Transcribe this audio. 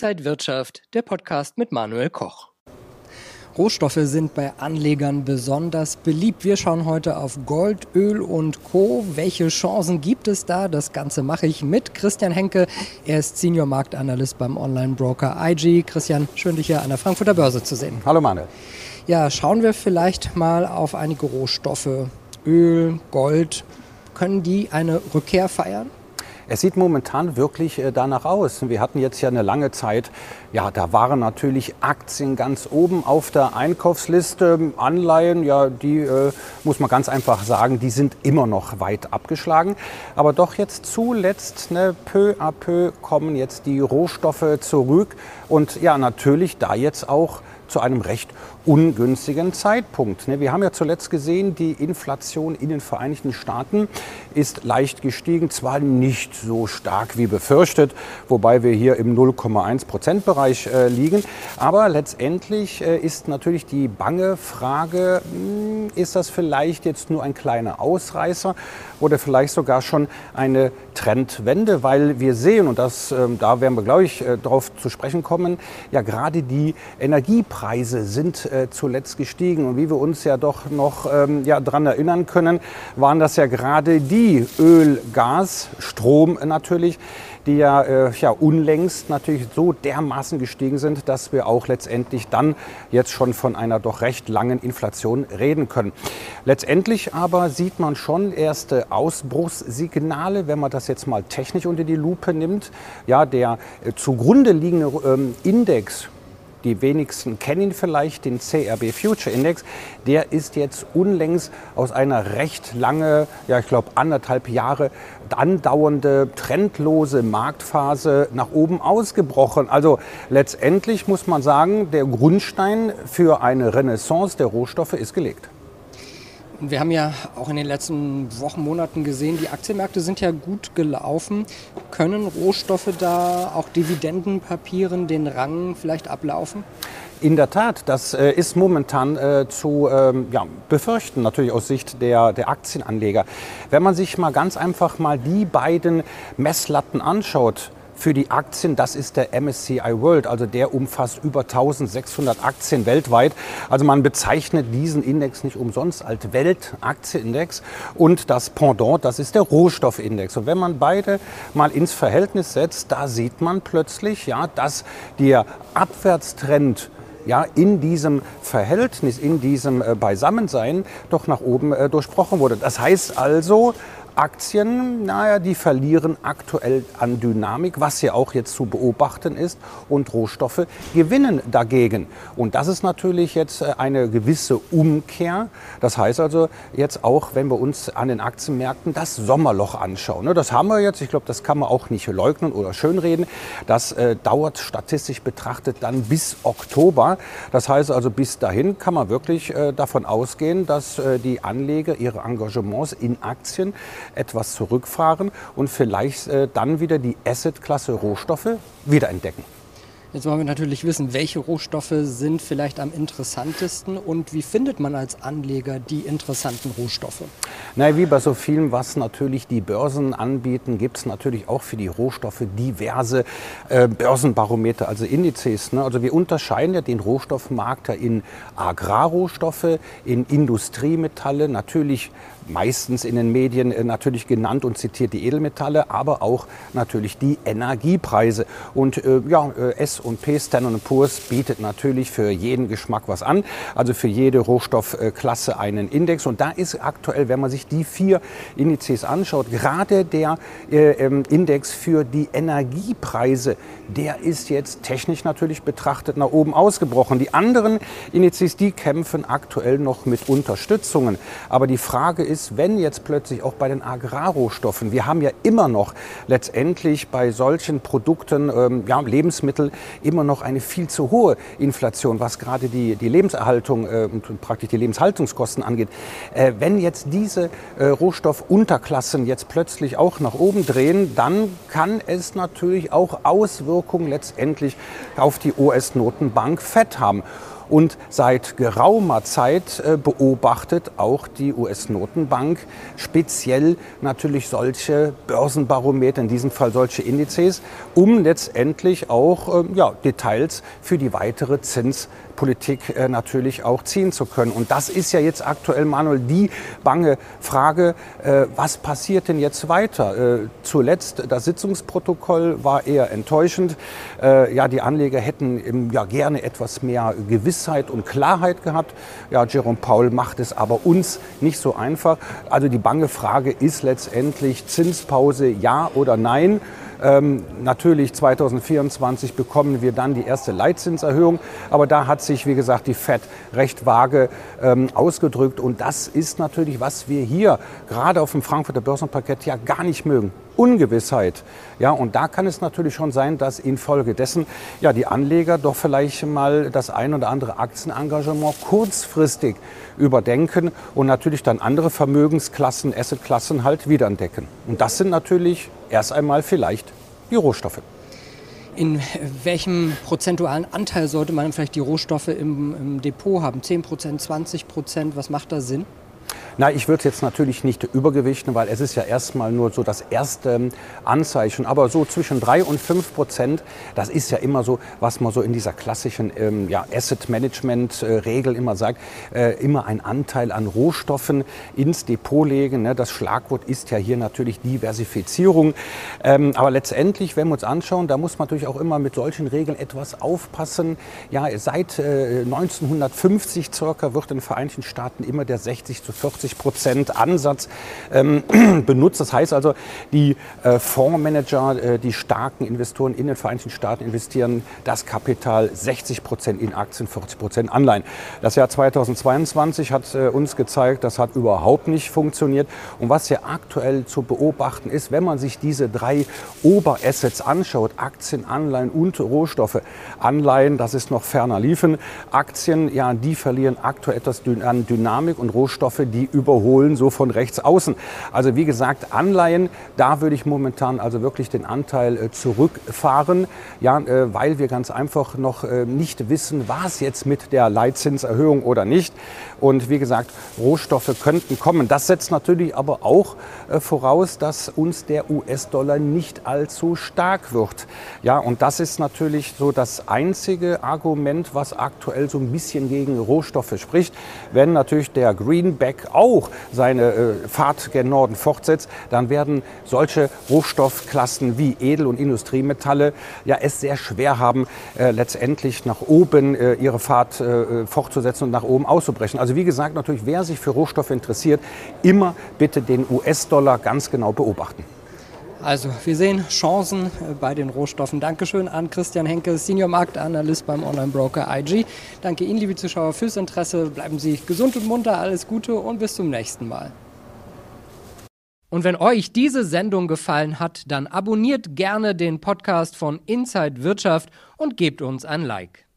Inside Wirtschaft, der Podcast mit Manuel Koch. Rohstoffe sind bei Anlegern besonders beliebt. Wir schauen heute auf Gold, Öl und Co. Welche Chancen gibt es da? Das Ganze mache ich mit Christian Henke. Er ist Senior Marktanalyst beim Online-Broker IG. Christian, schön dich hier an der Frankfurter Börse zu sehen. Hallo Manuel. Ja, schauen wir vielleicht mal auf einige Rohstoffe. Öl, Gold. Können die eine Rückkehr feiern? Es sieht momentan wirklich äh, danach aus. Wir hatten jetzt ja eine lange Zeit, ja, da waren natürlich Aktien ganz oben auf der Einkaufsliste. Anleihen, ja, die äh, muss man ganz einfach sagen, die sind immer noch weit abgeschlagen. Aber doch jetzt zuletzt, ne, peu à peu kommen jetzt die Rohstoffe zurück. Und ja, natürlich da jetzt auch zu einem recht ungünstigen Zeitpunkt. Ne, wir haben ja zuletzt gesehen, die Inflation in den Vereinigten Staaten ist leicht gestiegen, zwar nicht so stark wie befürchtet, wobei wir hier im 0,1 Prozent Bereich äh, liegen, aber letztendlich äh, ist natürlich die bange Frage, hm, ist das vielleicht jetzt nur ein kleiner Ausreißer oder vielleicht sogar schon eine Trendwende, weil wir sehen, und das, ähm, da werden wir, glaube ich, äh, darauf zu sprechen kommen, ja gerade die Energiepreise sind äh, zuletzt gestiegen. Und wie wir uns ja doch noch ähm, ja, daran erinnern können, waren das ja gerade die Öl, Gas, Strom natürlich, die ja, äh, ja unlängst natürlich so dermaßen gestiegen sind, dass wir auch letztendlich dann jetzt schon von einer doch recht langen Inflation reden können. Letztendlich aber sieht man schon erste Ausbruchssignale, wenn man das jetzt mal technisch unter die Lupe nimmt. Ja, der äh, zugrunde liegende ähm, Index die wenigsten kennen ihn vielleicht, den CRB Future Index. Der ist jetzt unlängst aus einer recht lange, ja ich glaube anderthalb Jahre andauernde, trendlose Marktphase nach oben ausgebrochen. Also letztendlich muss man sagen, der Grundstein für eine Renaissance der Rohstoffe ist gelegt. Wir haben ja auch in den letzten Wochen, Monaten gesehen, die Aktienmärkte sind ja gut gelaufen. Können Rohstoffe da auch Dividendenpapieren den Rang vielleicht ablaufen? In der Tat, das äh, ist momentan äh, zu ähm, ja, befürchten, natürlich aus Sicht der, der Aktienanleger. Wenn man sich mal ganz einfach mal die beiden Messlatten anschaut, für die Aktien. Das ist der MSCI World, also der umfasst über 1600 Aktien weltweit. Also man bezeichnet diesen Index nicht umsonst als Weltaktienindex. Und das Pendant, das ist der Rohstoffindex. Und wenn man beide mal ins Verhältnis setzt, da sieht man plötzlich, ja, dass der Abwärtstrend ja, in diesem Verhältnis, in diesem äh, Beisammensein doch nach oben äh, durchbrochen wurde. Das heißt also, Aktien, naja, die verlieren aktuell an Dynamik, was ja auch jetzt zu beobachten ist. Und Rohstoffe gewinnen dagegen. Und das ist natürlich jetzt äh, eine gewisse Umkehr. Das heißt also jetzt auch, wenn wir uns an den Aktienmärkten das Sommerloch anschauen. Ne, das haben wir jetzt. Ich glaube, das kann man auch nicht leugnen oder schönreden. Das äh, dauert statistisch betrachtet dann bis Oktober. Das heißt also, bis dahin kann man wirklich äh, davon ausgehen, dass die Anleger ihre Engagements in Aktien etwas zurückfahren und vielleicht äh, dann wieder die Assetklasse Rohstoffe wiederentdecken. Jetzt wollen wir natürlich wissen, welche Rohstoffe sind vielleicht am interessantesten und wie findet man als Anleger die interessanten Rohstoffe? Na, wie bei so vielen, was natürlich die Börsen anbieten, gibt es natürlich auch für die Rohstoffe diverse äh, Börsenbarometer, also Indizes. Ne? Also wir unterscheiden ja den Rohstoffmarkt in Agrarrohstoffe, in Industriemetalle, natürlich meistens in den Medien äh, natürlich genannt und zitiert die Edelmetalle, aber auch natürlich die Energiepreise. Und äh, ja, äh, S&P Standard Poor's bietet natürlich für jeden Geschmack was an, also für jede Rohstoffklasse einen Index. Und da ist aktuell, wenn man sich die vier Indizes anschaut, gerade der äh, ähm, Index für die Energiepreise, der ist jetzt technisch natürlich betrachtet nach oben ausgebrochen. Die anderen Indizes, die kämpfen aktuell noch mit Unterstützungen. Aber die Frage ist, wenn jetzt plötzlich auch bei den Agrarrohstoffen, wir haben ja immer noch letztendlich bei solchen Produkten, ähm, ja, Lebensmittel, immer noch eine viel zu hohe Inflation, was gerade die, die Lebenserhaltung äh, und praktisch die Lebenshaltungskosten angeht. Äh, wenn jetzt diese äh, Rohstoffunterklassen jetzt plötzlich auch nach oben drehen, dann kann es natürlich auch Auswirkungen letztendlich auf die US-Notenbank FED haben. Und seit geraumer Zeit äh, beobachtet auch die US-Notenbank speziell natürlich solche Börsenbarometer, in diesem Fall solche Indizes, um letztendlich auch ähm, ja, Details für die weitere Zinspolitik äh, natürlich auch ziehen zu können. Und das ist ja jetzt aktuell, Manuel, die bange Frage, äh, was passiert denn jetzt weiter? Zuletzt das Sitzungsprotokoll war eher enttäuschend. Ja, die Anleger hätten ja gerne etwas mehr Gewissheit und Klarheit gehabt. Ja, Jerome Paul macht es aber uns nicht so einfach. Also die bange Frage ist letztendlich Zinspause ja oder nein. Ähm, natürlich 2024 bekommen wir dann die erste Leitzinserhöhung, aber da hat sich, wie gesagt, die FED recht vage ähm, ausgedrückt und das ist natürlich, was wir hier gerade auf dem Frankfurter Börsenparkett ja gar nicht mögen. Ungewissheit. Ja, und da kann es natürlich schon sein, dass infolgedessen ja die Anleger doch vielleicht mal das ein oder andere Aktienengagement kurzfristig überdenken und natürlich dann andere Vermögensklassen, Assetklassen halt wiederentdecken. Und das sind natürlich erst einmal vielleicht die Rohstoffe. In welchem prozentualen Anteil sollte man vielleicht die Rohstoffe im, im Depot haben? 10 Prozent, 20 Prozent? Was macht da Sinn? Na, ich würde jetzt natürlich nicht übergewichten, weil es ist ja erstmal nur so das erste Anzeichen. Aber so zwischen drei und fünf Prozent, das ist ja immer so, was man so in dieser klassischen ähm, ja, Asset Management äh, immer sagt, äh, immer ein Anteil an Rohstoffen ins Depot legen. Ne? Das Schlagwort ist ja hier natürlich Diversifizierung. Ähm, aber letztendlich, wenn wir uns anschauen, da muss man natürlich auch immer mit solchen Regeln etwas aufpassen. Ja, seit äh, 1950 circa wird in den Vereinigten Staaten immer der 60 zu 40 Prozent Ansatz ähm, benutzt. Das heißt also, die äh, Fondsmanager, äh, die starken Investoren in den Vereinigten Staaten investieren das Kapital 60 Prozent in Aktien, 40 Prozent Anleihen. Das Jahr 2022 hat äh, uns gezeigt, das hat überhaupt nicht funktioniert. Und was ja aktuell zu beobachten ist, wenn man sich diese drei Oberassets anschaut, Aktien, Anleihen und Rohstoffe. Anleihen, das ist noch ferner liefen. Aktien, ja, die verlieren aktuell etwas an Dynamik und Rohstoffe, die überholen, so von rechts außen. Also wie gesagt, Anleihen, da würde ich momentan also wirklich den Anteil äh, zurückfahren, ja, äh, weil wir ganz einfach noch äh, nicht wissen, war es jetzt mit der Leitzinserhöhung oder nicht. Und wie gesagt, Rohstoffe könnten kommen. Das setzt natürlich aber auch voraus, dass uns der US-Dollar nicht allzu stark wird. Ja, und das ist natürlich so das einzige Argument, was aktuell so ein bisschen gegen Rohstoffe spricht. Wenn natürlich der Greenback auch seine äh, Fahrt gen Norden fortsetzt, dann werden solche Rohstoffklassen wie Edel- und Industriemetalle ja es sehr schwer haben, äh, letztendlich nach oben äh, ihre Fahrt äh, fortzusetzen und nach oben auszubrechen. Also wie gesagt, natürlich, wer sich für Rohstoffe interessiert, immer bitte den US-Dollar ganz genau beobachten. Also wir sehen Chancen äh, bei den Rohstoffen. Dankeschön an Christian Henke, Senior Marktanalyst beim Online-Broker IG. Danke Ihnen, liebe Zuschauer, fürs Interesse. Bleiben Sie gesund und munter, alles Gute und bis zum nächsten Mal. Und wenn euch diese Sendung gefallen hat, dann abonniert gerne den Podcast von Inside Wirtschaft und gebt uns ein Like.